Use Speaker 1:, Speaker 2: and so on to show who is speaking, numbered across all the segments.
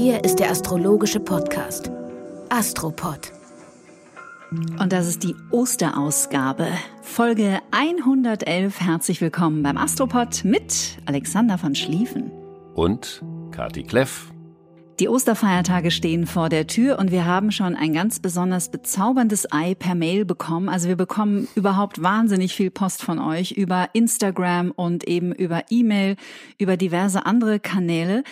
Speaker 1: Hier ist der astrologische Podcast Astropod.
Speaker 2: Und das ist die Osterausgabe, Folge 111. Herzlich willkommen beim Astropod mit Alexander von Schlieffen.
Speaker 3: Und Kati Kleff.
Speaker 2: Die Osterfeiertage stehen vor der Tür und wir haben schon ein ganz besonders bezauberndes Ei per Mail bekommen. Also wir bekommen überhaupt wahnsinnig viel Post von euch über Instagram und eben über E-Mail, über diverse andere Kanäle.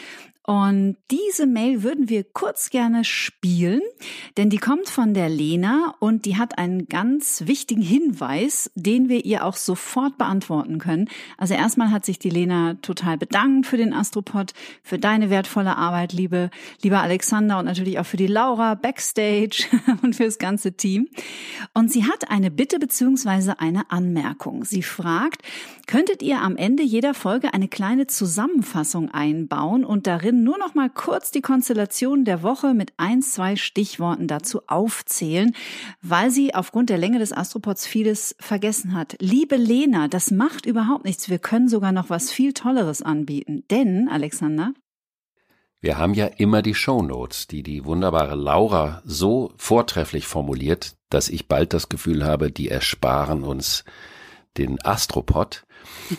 Speaker 2: Und diese Mail würden wir kurz gerne spielen, denn die kommt von der Lena und die hat einen ganz wichtigen Hinweis, den wir ihr auch sofort beantworten können. Also erstmal hat sich die Lena total bedankt für den Astropod, für deine wertvolle Arbeit, liebe, lieber Alexander und natürlich auch für die Laura backstage und für das ganze Team. Und sie hat eine Bitte beziehungsweise eine Anmerkung. Sie fragt, könntet ihr am Ende jeder Folge eine kleine Zusammenfassung einbauen und darin nur noch mal kurz die Konstellation der Woche mit ein, zwei Stichworten dazu aufzählen, weil sie aufgrund der Länge des Astropods vieles vergessen hat. Liebe Lena, das macht überhaupt nichts. Wir können sogar noch was viel Tolleres anbieten. Denn, Alexander,
Speaker 3: wir haben ja immer die Shownotes, die die wunderbare Laura so vortrefflich formuliert, dass ich bald das Gefühl habe, die ersparen uns den Astropod.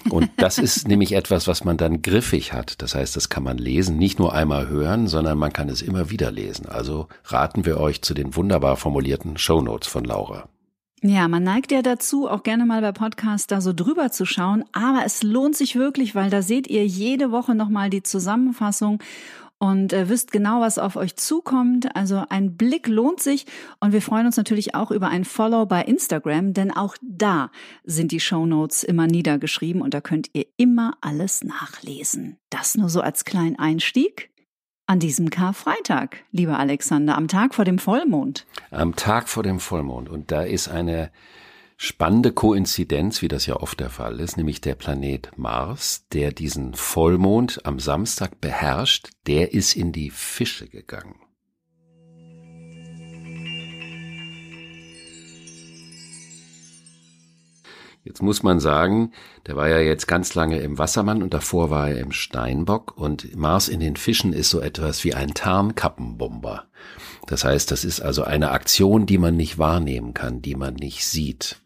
Speaker 3: Und das ist nämlich etwas, was man dann griffig hat. Das heißt, das kann man lesen, nicht nur einmal hören, sondern man kann es immer wieder lesen. Also raten wir euch zu den wunderbar formulierten Shownotes von Laura.
Speaker 2: Ja, man neigt ja dazu, auch gerne mal bei Podcasts da so drüber zu schauen, aber es lohnt sich wirklich, weil da seht ihr jede Woche nochmal die Zusammenfassung und äh, wisst genau, was auf euch zukommt. Also ein Blick lohnt sich und wir freuen uns natürlich auch über ein Follow bei Instagram, denn auch da sind die Show Notes immer niedergeschrieben und da könnt ihr immer alles nachlesen. Das nur so als kleinen Einstieg. An diesem Karfreitag, lieber Alexander, am Tag vor dem Vollmond.
Speaker 3: Am Tag vor dem Vollmond. Und da ist eine spannende Koinzidenz, wie das ja oft der Fall ist, nämlich der Planet Mars, der diesen Vollmond am Samstag beherrscht, der ist in die Fische gegangen. Jetzt muss man sagen, der war ja jetzt ganz lange im Wassermann und davor war er im Steinbock und Mars in den Fischen ist so etwas wie ein Tarnkappenbomber. Das heißt, das ist also eine Aktion, die man nicht wahrnehmen kann, die man nicht sieht.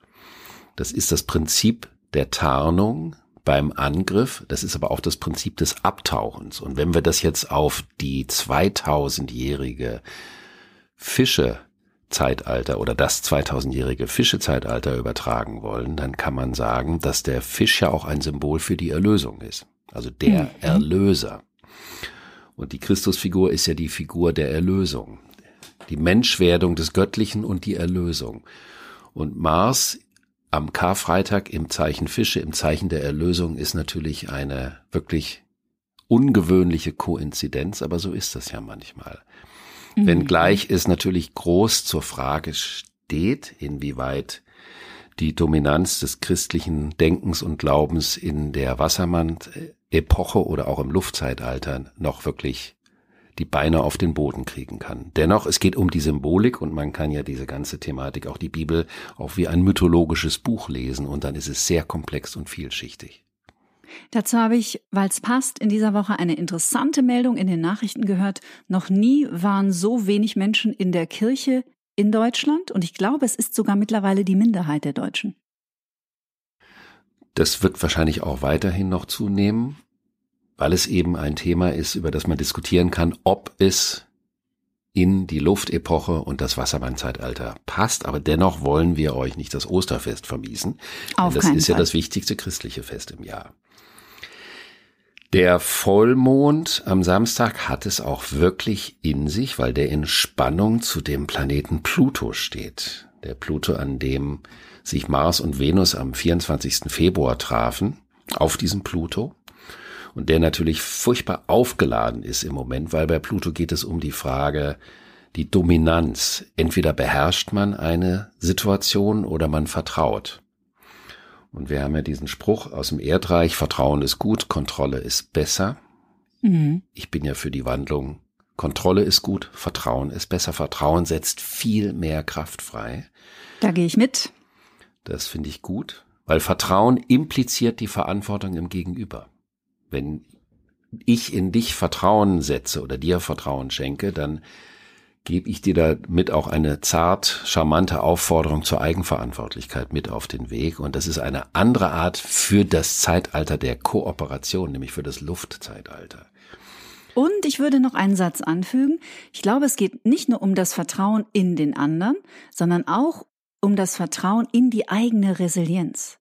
Speaker 3: Das ist das Prinzip der Tarnung beim Angriff. Das ist aber auch das Prinzip des Abtauchens. Und wenn wir das jetzt auf die 2000-jährige Fische-Zeitalter oder das 2000-jährige Fische-Zeitalter übertragen wollen, dann kann man sagen, dass der Fisch ja auch ein Symbol für die Erlösung ist. Also der mhm. Erlöser. Und die Christusfigur ist ja die Figur der Erlösung. Die Menschwerdung des Göttlichen und die Erlösung. Und Mars am Karfreitag im Zeichen Fische, im Zeichen der Erlösung ist natürlich eine wirklich ungewöhnliche Koinzidenz, aber so ist das ja manchmal. Mhm. Wenngleich es natürlich groß zur Frage steht, inwieweit die Dominanz des christlichen Denkens und Glaubens in der Wassermann-Epoche oder auch im Luftzeitalter noch wirklich die Beine auf den Boden kriegen kann. Dennoch, es geht um die Symbolik und man kann ja diese ganze Thematik, auch die Bibel, auch wie ein mythologisches Buch lesen und dann ist es sehr komplex und vielschichtig.
Speaker 2: Dazu habe ich, weil es passt, in dieser Woche eine interessante Meldung in den Nachrichten gehört. Noch nie waren so wenig Menschen in der Kirche in Deutschland und ich glaube, es ist sogar mittlerweile die Minderheit der Deutschen.
Speaker 3: Das wird wahrscheinlich auch weiterhin noch zunehmen weil es eben ein Thema ist, über das man diskutieren kann, ob es in die Luftepoche und das Wassermannzeitalter passt. Aber dennoch wollen wir euch nicht das Osterfest vermiesen. Auf das ist Fall. ja das wichtigste christliche Fest im Jahr. Der Vollmond am Samstag hat es auch wirklich in sich, weil der in Spannung zu dem Planeten Pluto steht. Der Pluto, an dem sich Mars und Venus am 24. Februar trafen auf diesem Pluto und der natürlich furchtbar aufgeladen ist im Moment, weil bei Pluto geht es um die Frage, die Dominanz. Entweder beherrscht man eine Situation oder man vertraut. Und wir haben ja diesen Spruch aus dem Erdreich, Vertrauen ist gut, Kontrolle ist besser. Mhm. Ich bin ja für die Wandlung. Kontrolle ist gut, Vertrauen ist besser. Vertrauen setzt viel mehr Kraft frei.
Speaker 2: Da gehe ich mit.
Speaker 3: Das finde ich gut, weil Vertrauen impliziert die Verantwortung im Gegenüber. Wenn ich in dich Vertrauen setze oder dir Vertrauen schenke, dann gebe ich dir damit auch eine zart, charmante Aufforderung zur Eigenverantwortlichkeit mit auf den Weg. Und das ist eine andere Art für das Zeitalter der Kooperation, nämlich für das Luftzeitalter.
Speaker 2: Und ich würde noch einen Satz anfügen. Ich glaube, es geht nicht nur um das Vertrauen in den anderen, sondern auch um das Vertrauen in die eigene Resilienz.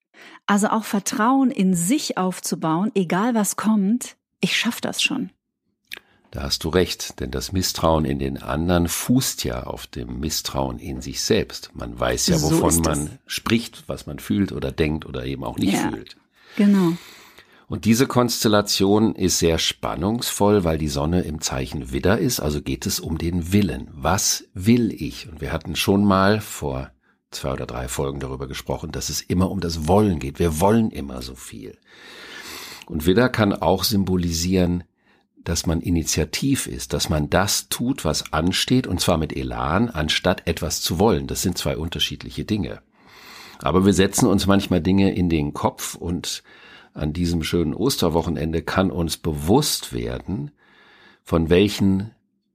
Speaker 2: Also auch Vertrauen in sich aufzubauen, egal was kommt, ich schaffe das schon.
Speaker 3: Da hast du recht, denn das Misstrauen in den anderen fußt ja auf dem Misstrauen in sich selbst. Man weiß ja, wovon so man spricht, was man fühlt oder denkt oder eben auch nicht ja, fühlt.
Speaker 2: Genau.
Speaker 3: Und diese Konstellation ist sehr spannungsvoll, weil die Sonne im Zeichen Widder ist, also geht es um den Willen. Was will ich? Und wir hatten schon mal vor zwei oder drei Folgen darüber gesprochen, dass es immer um das Wollen geht. Wir wollen immer so viel. Und Widder kann auch symbolisieren, dass man initiativ ist, dass man das tut, was ansteht, und zwar mit Elan, anstatt etwas zu wollen. Das sind zwei unterschiedliche Dinge. Aber wir setzen uns manchmal Dinge in den Kopf und an diesem schönen Osterwochenende kann uns bewusst werden, von welchen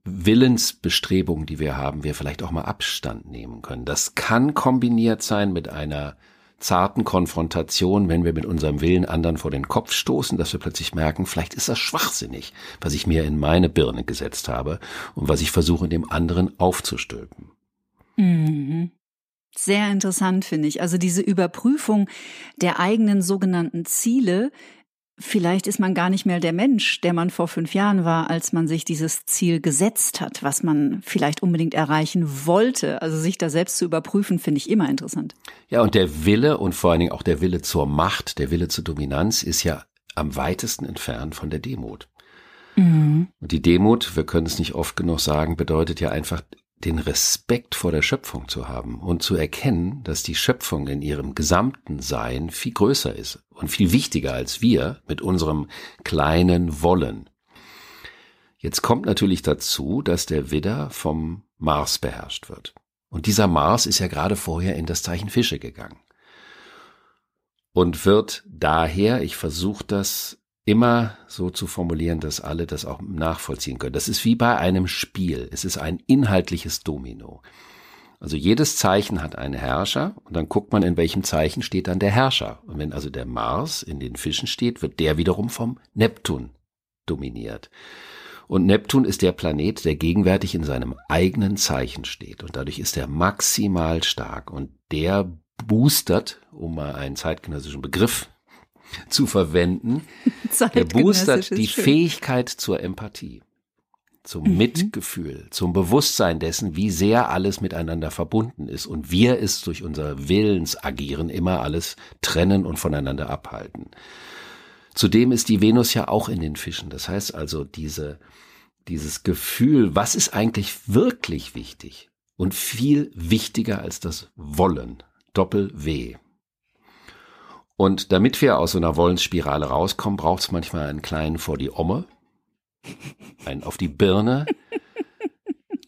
Speaker 3: Willensbestrebungen, die wir haben, wir vielleicht auch mal Abstand nehmen können. Das kann kombiniert sein mit einer zarten Konfrontation, wenn wir mit unserem Willen anderen vor den Kopf stoßen, dass wir plötzlich merken, vielleicht ist das schwachsinnig, was ich mir in meine Birne gesetzt habe und was ich versuche, dem anderen aufzustülpen.
Speaker 2: Mhm. Sehr interessant finde ich. Also diese Überprüfung der eigenen sogenannten Ziele, Vielleicht ist man gar nicht mehr der Mensch, der man vor fünf Jahren war, als man sich dieses Ziel gesetzt hat, was man vielleicht unbedingt erreichen wollte. Also sich da selbst zu überprüfen, finde ich immer interessant.
Speaker 3: Ja, und der Wille und vor allen Dingen auch der Wille zur Macht, der Wille zur Dominanz ist ja am weitesten entfernt von der Demut. Mhm. Und die Demut, wir können es nicht oft genug sagen, bedeutet ja einfach den Respekt vor der Schöpfung zu haben und zu erkennen, dass die Schöpfung in ihrem gesamten Sein viel größer ist und viel wichtiger als wir mit unserem kleinen Wollen. Jetzt kommt natürlich dazu, dass der Widder vom Mars beherrscht wird. Und dieser Mars ist ja gerade vorher in das Zeichen Fische gegangen. Und wird daher, ich versuche das immer so zu formulieren, dass alle das auch nachvollziehen können. Das ist wie bei einem Spiel. Es ist ein inhaltliches Domino. Also jedes Zeichen hat einen Herrscher und dann guckt man, in welchem Zeichen steht dann der Herrscher. Und wenn also der Mars in den Fischen steht, wird der wiederum vom Neptun dominiert. Und Neptun ist der Planet, der gegenwärtig in seinem eigenen Zeichen steht. Und dadurch ist er maximal stark. Und der boostert, um mal einen zeitgenössischen Begriff zu verwenden. Der boostert die schön. Fähigkeit zur Empathie, zum mhm. Mitgefühl, zum Bewusstsein dessen, wie sehr alles miteinander verbunden ist und wir es durch unser Willensagieren immer alles trennen und voneinander abhalten. Zudem ist die Venus ja auch in den Fischen. Das heißt also, diese, dieses Gefühl, was ist eigentlich wirklich wichtig und viel wichtiger als das Wollen, Doppel W. Und damit wir aus so einer Wollensspirale rauskommen, braucht es manchmal einen kleinen vor die Omme, einen auf die Birne,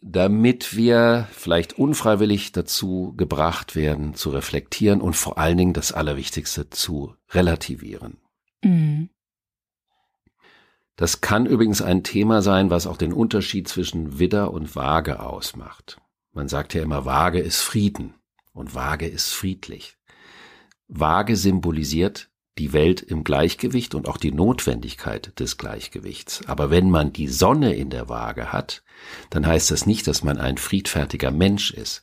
Speaker 3: damit wir vielleicht unfreiwillig dazu gebracht werden, zu reflektieren und vor allen Dingen das Allerwichtigste zu relativieren. Mhm. Das kann übrigens ein Thema sein, was auch den Unterschied zwischen Widder und Waage ausmacht. Man sagt ja immer, Waage ist Frieden und Waage ist friedlich. Waage symbolisiert die Welt im Gleichgewicht und auch die Notwendigkeit des Gleichgewichts. Aber wenn man die Sonne in der Waage hat, dann heißt das nicht, dass man ein friedfertiger Mensch ist.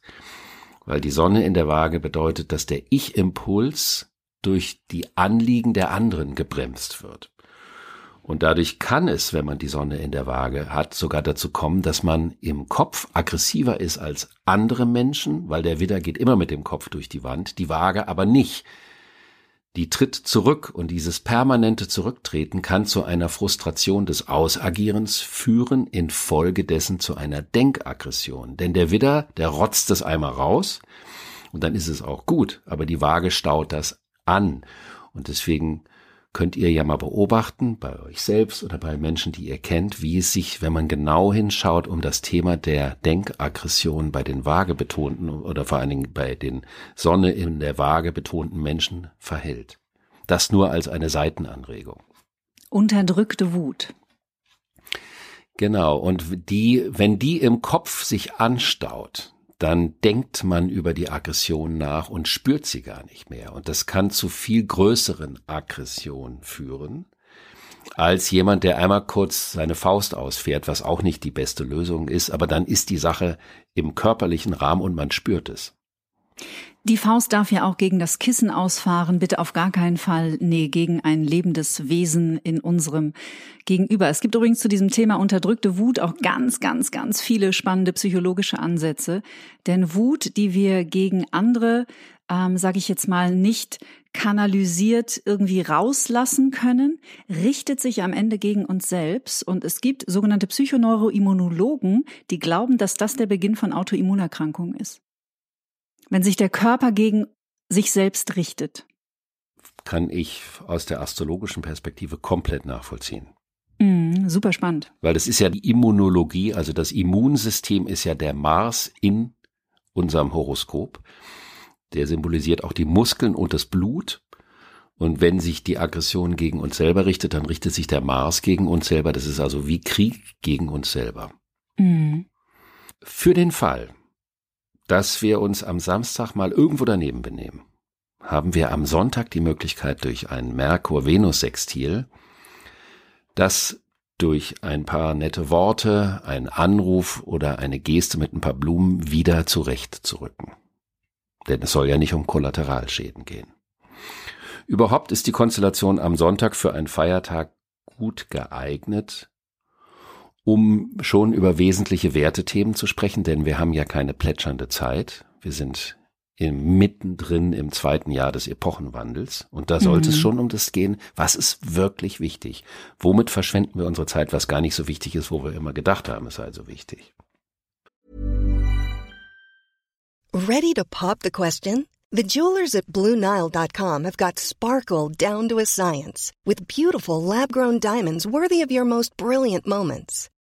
Speaker 3: Weil die Sonne in der Waage bedeutet, dass der Ich-Impuls durch die Anliegen der anderen gebremst wird. Und dadurch kann es, wenn man die Sonne in der Waage hat, sogar dazu kommen, dass man im Kopf aggressiver ist als andere Menschen, weil der Widder geht immer mit dem Kopf durch die Wand, die Waage aber nicht. die tritt zurück und dieses permanente Zurücktreten kann zu einer Frustration des Ausagierens führen, infolgedessen zu einer Denkaggression. Denn der Widder, der rotzt es einmal raus und dann ist es auch gut, aber die Waage staut das an. Und deswegen könnt ihr ja mal beobachten, bei euch selbst oder bei Menschen, die ihr kennt, wie es sich, wenn man genau hinschaut, um das Thema der Denkaggression bei den Waage betonten oder vor allen Dingen bei den Sonne in der Waage betonten Menschen verhält. Das nur als eine Seitenanregung.
Speaker 2: Unterdrückte Wut.
Speaker 3: Genau. Und die, wenn die im Kopf sich anstaut, dann denkt man über die Aggression nach und spürt sie gar nicht mehr. Und das kann zu viel größeren Aggressionen führen, als jemand, der einmal kurz seine Faust ausfährt, was auch nicht die beste Lösung ist, aber dann ist die Sache im körperlichen Rahmen und man spürt es.
Speaker 2: Die Faust darf ja auch gegen das Kissen ausfahren, bitte auf gar keinen Fall, nee, gegen ein lebendes Wesen in unserem Gegenüber. Es gibt übrigens zu diesem Thema unterdrückte Wut auch ganz, ganz, ganz viele spannende psychologische Ansätze. Denn Wut, die wir gegen andere, ähm, sage ich jetzt mal, nicht kanalisiert irgendwie rauslassen können, richtet sich am Ende gegen uns selbst. Und es gibt sogenannte Psychoneuroimmunologen, die glauben, dass das der Beginn von Autoimmunerkrankungen ist wenn sich der Körper gegen sich selbst richtet?
Speaker 3: Kann ich aus der astrologischen Perspektive komplett nachvollziehen.
Speaker 2: Mm, super spannend.
Speaker 3: Weil das ist ja die Immunologie, also das Immunsystem ist ja der Mars in unserem Horoskop. Der symbolisiert auch die Muskeln und das Blut. Und wenn sich die Aggression gegen uns selber richtet, dann richtet sich der Mars gegen uns selber. Das ist also wie Krieg gegen uns selber. Mm. Für den Fall, dass wir uns am Samstag mal irgendwo daneben benehmen, haben wir am Sonntag die Möglichkeit durch ein Merkur-Venus-Sextil, das durch ein paar nette Worte, ein Anruf oder eine Geste mit ein paar Blumen wieder zurechtzurücken. Denn es soll ja nicht um Kollateralschäden gehen. Überhaupt ist die Konstellation am Sonntag für einen Feiertag gut geeignet, um schon über wesentliche Wertethemen zu sprechen, denn wir haben ja keine plätschernde Zeit. Wir sind im, mittendrin im zweiten Jahr des Epochenwandels. Und da sollte mhm. es schon um das gehen, was ist wirklich wichtig? Womit verschwenden wir unsere Zeit, was gar nicht so wichtig ist, wo wir immer gedacht haben, es sei so wichtig.
Speaker 4: Ready to pop the question? The jewelers at BlueNile.com have got sparkle down to a science with beautiful lab-grown diamonds worthy of your most brilliant moments.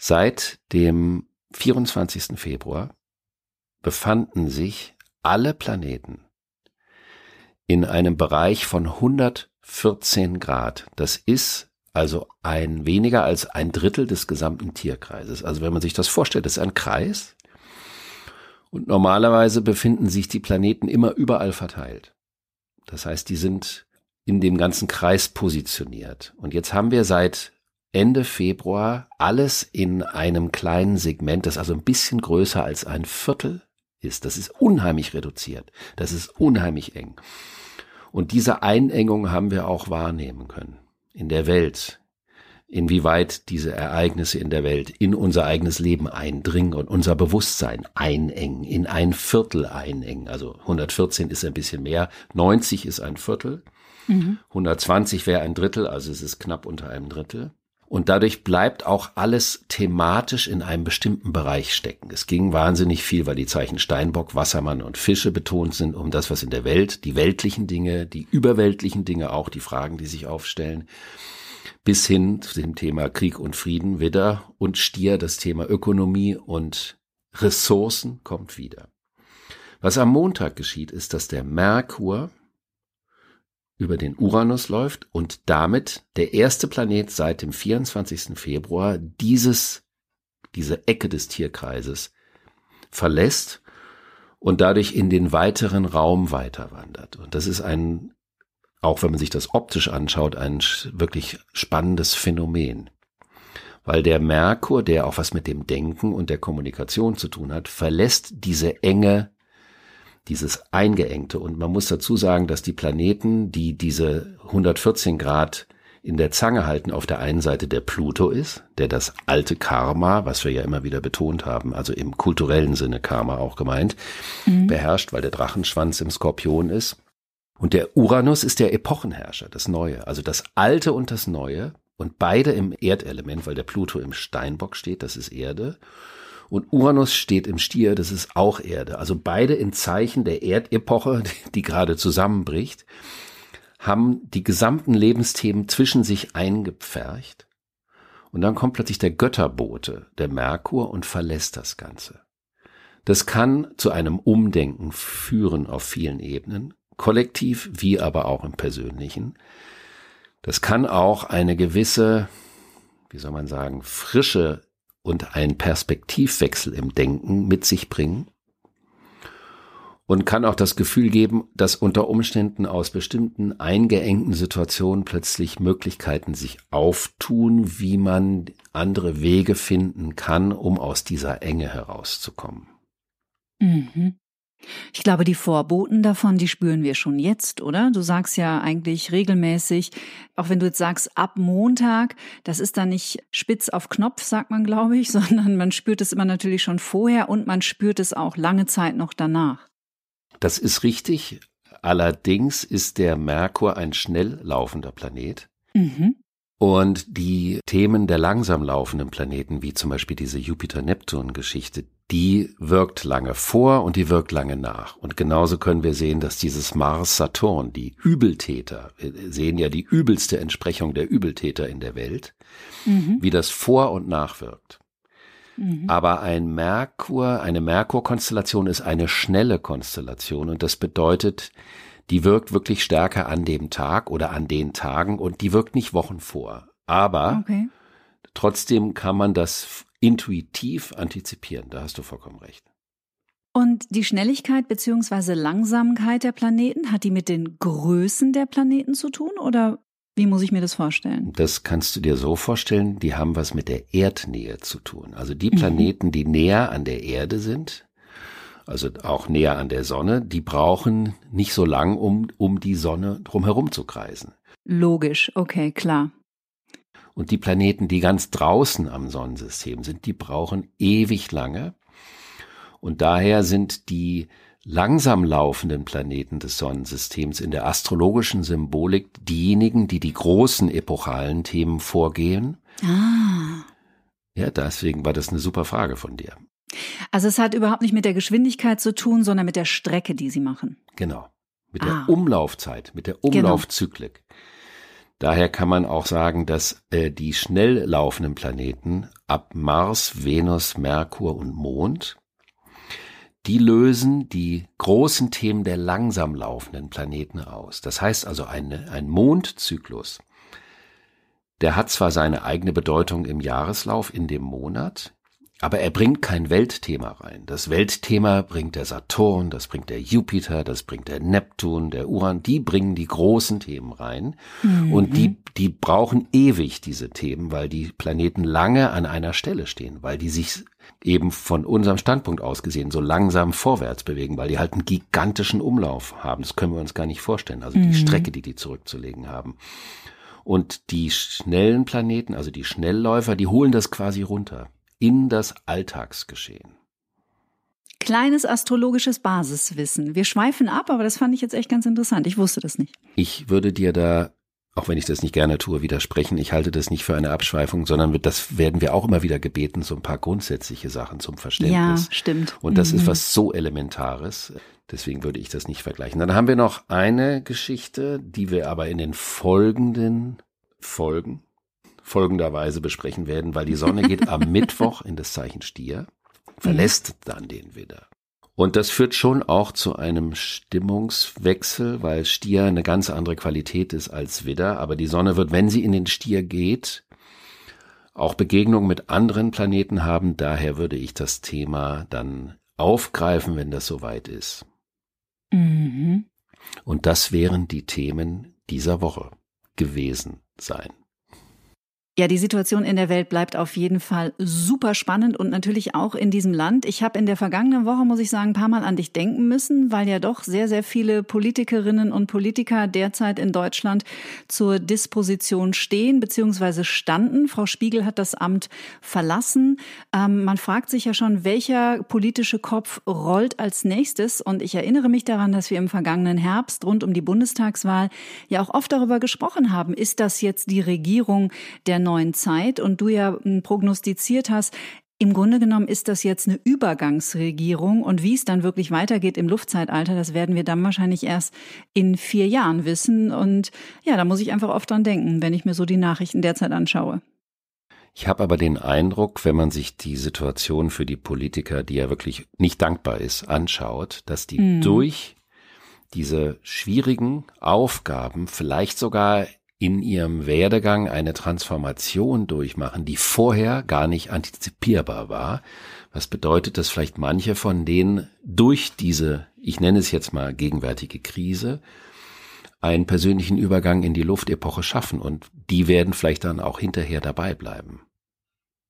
Speaker 3: Seit dem 24. Februar befanden sich alle Planeten in einem Bereich von 114 Grad. Das ist also ein weniger als ein Drittel des gesamten Tierkreises. Also wenn man sich das vorstellt, das ist ein Kreis und normalerweise befinden sich die Planeten immer überall verteilt. Das heißt, die sind in dem ganzen Kreis positioniert. Und jetzt haben wir seit Ende Februar alles in einem kleinen Segment, das also ein bisschen größer als ein Viertel ist. Das ist unheimlich reduziert. Das ist unheimlich eng. Und diese Einengung haben wir auch wahrnehmen können in der Welt. Inwieweit diese Ereignisse in der Welt in unser eigenes Leben eindringen und unser Bewusstsein einengen, in ein Viertel einengen. Also 114 ist ein bisschen mehr, 90 ist ein Viertel, mhm. 120 wäre ein Drittel, also es ist knapp unter einem Drittel. Und dadurch bleibt auch alles thematisch in einem bestimmten Bereich stecken. Es ging wahnsinnig viel, weil die Zeichen Steinbock, Wassermann und Fische betont sind, um das, was in der Welt, die weltlichen Dinge, die überweltlichen Dinge, auch die Fragen, die sich aufstellen, bis hin zu dem Thema Krieg und Frieden wieder und Stier, das Thema Ökonomie und Ressourcen kommt wieder. Was am Montag geschieht, ist, dass der Merkur über den Uranus läuft und damit der erste Planet seit dem 24. Februar dieses, diese Ecke des Tierkreises verlässt und dadurch in den weiteren Raum weiter wandert. Und das ist ein auch wenn man sich das optisch anschaut, ein wirklich spannendes Phänomen. Weil der Merkur, der auch was mit dem Denken und der Kommunikation zu tun hat, verlässt diese enge, dieses eingeengte. Und man muss dazu sagen, dass die Planeten, die diese 114 Grad in der Zange halten, auf der einen Seite der Pluto ist, der das alte Karma, was wir ja immer wieder betont haben, also im kulturellen Sinne Karma auch gemeint, mhm. beherrscht, weil der Drachenschwanz im Skorpion ist. Und der Uranus ist der Epochenherrscher, das Neue, also das Alte und das Neue. Und beide im Erdelement, weil der Pluto im Steinbock steht, das ist Erde. Und Uranus steht im Stier, das ist auch Erde. Also beide in Zeichen der Erdepoche, die gerade zusammenbricht haben die gesamten Lebensthemen zwischen sich eingepfercht. Und dann kommt plötzlich der Götterbote, der Merkur, und verlässt das Ganze. Das kann zu einem Umdenken führen auf vielen Ebenen, kollektiv wie aber auch im persönlichen. Das kann auch eine gewisse, wie soll man sagen, Frische und ein Perspektivwechsel im Denken mit sich bringen und kann auch das Gefühl geben, dass unter Umständen aus bestimmten eingeengten Situationen plötzlich Möglichkeiten sich auftun, wie man andere Wege finden kann, um aus dieser Enge herauszukommen.
Speaker 2: Mhm. Ich glaube, die Vorboten davon, die spüren wir schon jetzt, oder? Du sagst ja eigentlich regelmäßig, auch wenn du jetzt sagst, ab Montag, das ist dann nicht spitz auf Knopf, sagt man, glaube ich, sondern man spürt es immer natürlich schon vorher und man spürt es auch lange Zeit noch danach.
Speaker 3: Das ist richtig. Allerdings ist der Merkur ein schnell laufender Planet. Mhm. Und die Themen der langsam laufenden Planeten, wie zum Beispiel diese Jupiter-Neptun-Geschichte, die wirkt lange vor und die wirkt lange nach. Und genauso können wir sehen, dass dieses Mars-Saturn, die Übeltäter, wir sehen ja die übelste Entsprechung der Übeltäter in der Welt, mhm. wie das vor und nachwirkt. Mhm. Aber ein Merkur, eine Merkur-Konstellation ist eine schnelle Konstellation und das bedeutet, die wirkt wirklich stärker an dem Tag oder an den Tagen und die wirkt nicht Wochen vor. Aber okay. trotzdem kann man das intuitiv antizipieren. Da hast du vollkommen recht.
Speaker 2: Und die Schnelligkeit bzw. Langsamkeit der Planeten, hat die mit den Größen der Planeten zu tun oder wie muss ich mir das vorstellen?
Speaker 3: Das kannst du dir so vorstellen, die haben was mit der Erdnähe zu tun. Also die Planeten, die näher an der Erde sind, also auch näher an der Sonne, die brauchen nicht so lang, um, um die Sonne drumherum zu kreisen.
Speaker 2: Logisch, okay, klar.
Speaker 3: Und die Planeten, die ganz draußen am Sonnensystem sind, die brauchen ewig lange. Und daher sind die langsam laufenden Planeten des Sonnensystems in der astrologischen Symbolik diejenigen, die die großen epochalen Themen vorgehen. Ah. Ja, deswegen war das eine super Frage von dir.
Speaker 2: Also es hat überhaupt nicht mit der Geschwindigkeit zu tun, sondern mit der Strecke, die sie machen.
Speaker 3: Genau. Mit ah. der Umlaufzeit, mit der genau. Umlaufzyklik. Genau. Daher kann man auch sagen, dass äh, die schnell laufenden Planeten ab Mars, Venus, Merkur und Mond die lösen die großen Themen der langsam laufenden Planeten aus. Das heißt also, eine, ein Mondzyklus, der hat zwar seine eigene Bedeutung im Jahreslauf, in dem Monat, aber er bringt kein Weltthema rein. Das Weltthema bringt der Saturn, das bringt der Jupiter, das bringt der Neptun, der Uran, die bringen die großen Themen rein. Mhm. Und die, die brauchen ewig diese Themen, weil die Planeten lange an einer Stelle stehen, weil die sich eben von unserem Standpunkt aus gesehen so langsam vorwärts bewegen, weil die halt einen gigantischen Umlauf haben. Das können wir uns gar nicht vorstellen. Also die mhm. Strecke, die die zurückzulegen haben. Und die schnellen Planeten, also die Schnellläufer, die holen das quasi runter in das Alltagsgeschehen.
Speaker 2: Kleines astrologisches Basiswissen. Wir schweifen ab, aber das fand ich jetzt echt ganz interessant. Ich wusste das nicht.
Speaker 3: Ich würde dir da auch wenn ich das nicht gerne tue, widersprechen. Ich halte das nicht für eine Abschweifung, sondern das werden wir auch immer wieder gebeten, so ein paar grundsätzliche Sachen zum Verständnis.
Speaker 2: Ja, stimmt.
Speaker 3: Und das mhm. ist was so Elementares. Deswegen würde ich das nicht vergleichen. Dann haben wir noch eine Geschichte, die wir aber in den folgenden Folgen folgenderweise besprechen werden, weil die Sonne geht am Mittwoch in das Zeichen Stier, verlässt dann den Widder. Und das führt schon auch zu einem Stimmungswechsel, weil Stier eine ganz andere Qualität ist als Widder. Aber die Sonne wird, wenn sie in den Stier geht, auch Begegnungen mit anderen Planeten haben. Daher würde ich das Thema dann aufgreifen, wenn das soweit ist. Mhm. Und das wären die Themen dieser Woche gewesen sein.
Speaker 2: Ja, die Situation in der Welt bleibt auf jeden Fall super spannend und natürlich auch in diesem Land. Ich habe in der vergangenen Woche, muss ich sagen, ein paar Mal an dich denken müssen, weil ja doch sehr, sehr viele Politikerinnen und Politiker derzeit in Deutschland zur Disposition stehen bzw. standen. Frau Spiegel hat das Amt verlassen. Ähm, man fragt sich ja schon, welcher politische Kopf rollt als nächstes. Und ich erinnere mich daran, dass wir im vergangenen Herbst rund um die Bundestagswahl ja auch oft darüber gesprochen haben, ist das jetzt die Regierung der neuen Zeit und du ja hm, prognostiziert hast, im Grunde genommen ist das jetzt eine Übergangsregierung und wie es dann wirklich weitergeht im Luftzeitalter, das werden wir dann wahrscheinlich erst in vier Jahren wissen. Und ja, da muss ich einfach oft dran denken, wenn ich mir so die Nachrichten derzeit anschaue.
Speaker 3: Ich habe aber den Eindruck, wenn man sich die Situation für die Politiker, die ja wirklich nicht dankbar ist, anschaut, dass die mhm. durch diese schwierigen Aufgaben vielleicht sogar in ihrem Werdegang eine Transformation durchmachen, die vorher gar nicht antizipierbar war. Was bedeutet, dass vielleicht manche von denen durch diese, ich nenne es jetzt mal gegenwärtige Krise, einen persönlichen Übergang in die Luftepoche schaffen und die werden vielleicht dann auch hinterher dabei bleiben.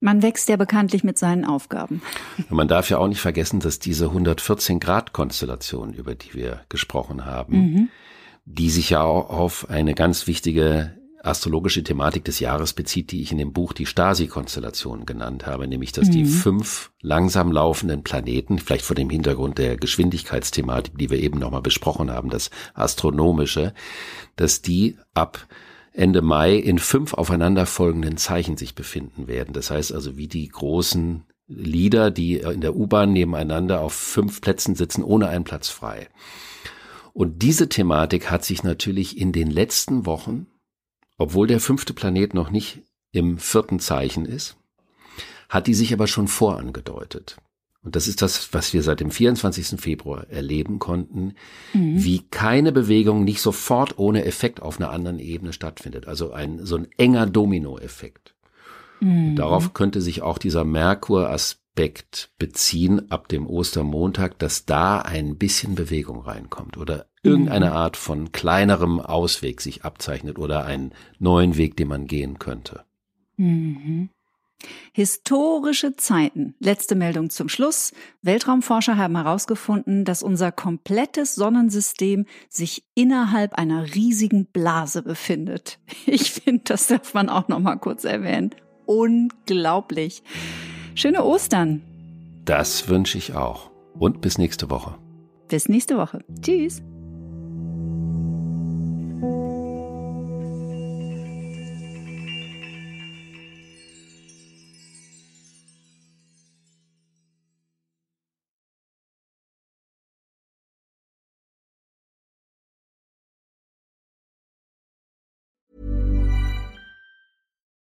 Speaker 2: Man wächst ja bekanntlich mit seinen Aufgaben.
Speaker 3: Man darf ja auch nicht vergessen, dass diese 114 Grad Konstellation, über die wir gesprochen haben, mhm die sich ja auf eine ganz wichtige astrologische Thematik des Jahres bezieht, die ich in dem Buch die Stasi-Konstellation genannt habe, nämlich dass mhm. die fünf langsam laufenden Planeten, vielleicht vor dem Hintergrund der Geschwindigkeitsthematik, die wir eben nochmal besprochen haben, das Astronomische, dass die ab Ende Mai in fünf aufeinanderfolgenden Zeichen sich befinden werden. Das heißt also, wie die großen Lieder, die in der U-Bahn nebeneinander auf fünf Plätzen sitzen, ohne einen Platz frei. Und diese Thematik hat sich natürlich in den letzten Wochen, obwohl der fünfte Planet noch nicht im vierten Zeichen ist, hat die sich aber schon vorangedeutet. Und das ist das, was wir seit dem 24. Februar erleben konnten, mhm. wie keine Bewegung nicht sofort ohne Effekt auf einer anderen Ebene stattfindet. Also ein, so ein enger Dominoeffekt. Mhm. Darauf könnte sich auch dieser Merkur-Aspekt Aspekt beziehen ab dem Ostermontag, dass da ein bisschen Bewegung reinkommt oder irgendeine mhm. Art von kleinerem Ausweg sich abzeichnet oder einen neuen Weg, den man gehen könnte.
Speaker 2: Mhm. Historische Zeiten. Letzte Meldung zum Schluss. Weltraumforscher haben herausgefunden, dass unser komplettes Sonnensystem sich innerhalb einer riesigen Blase befindet. Ich finde, das darf man auch noch mal kurz erwähnen. Unglaublich. Schöne Ostern.
Speaker 3: Das wünsche ich auch. Und bis nächste Woche.
Speaker 2: Bis nächste Woche. Tschüss.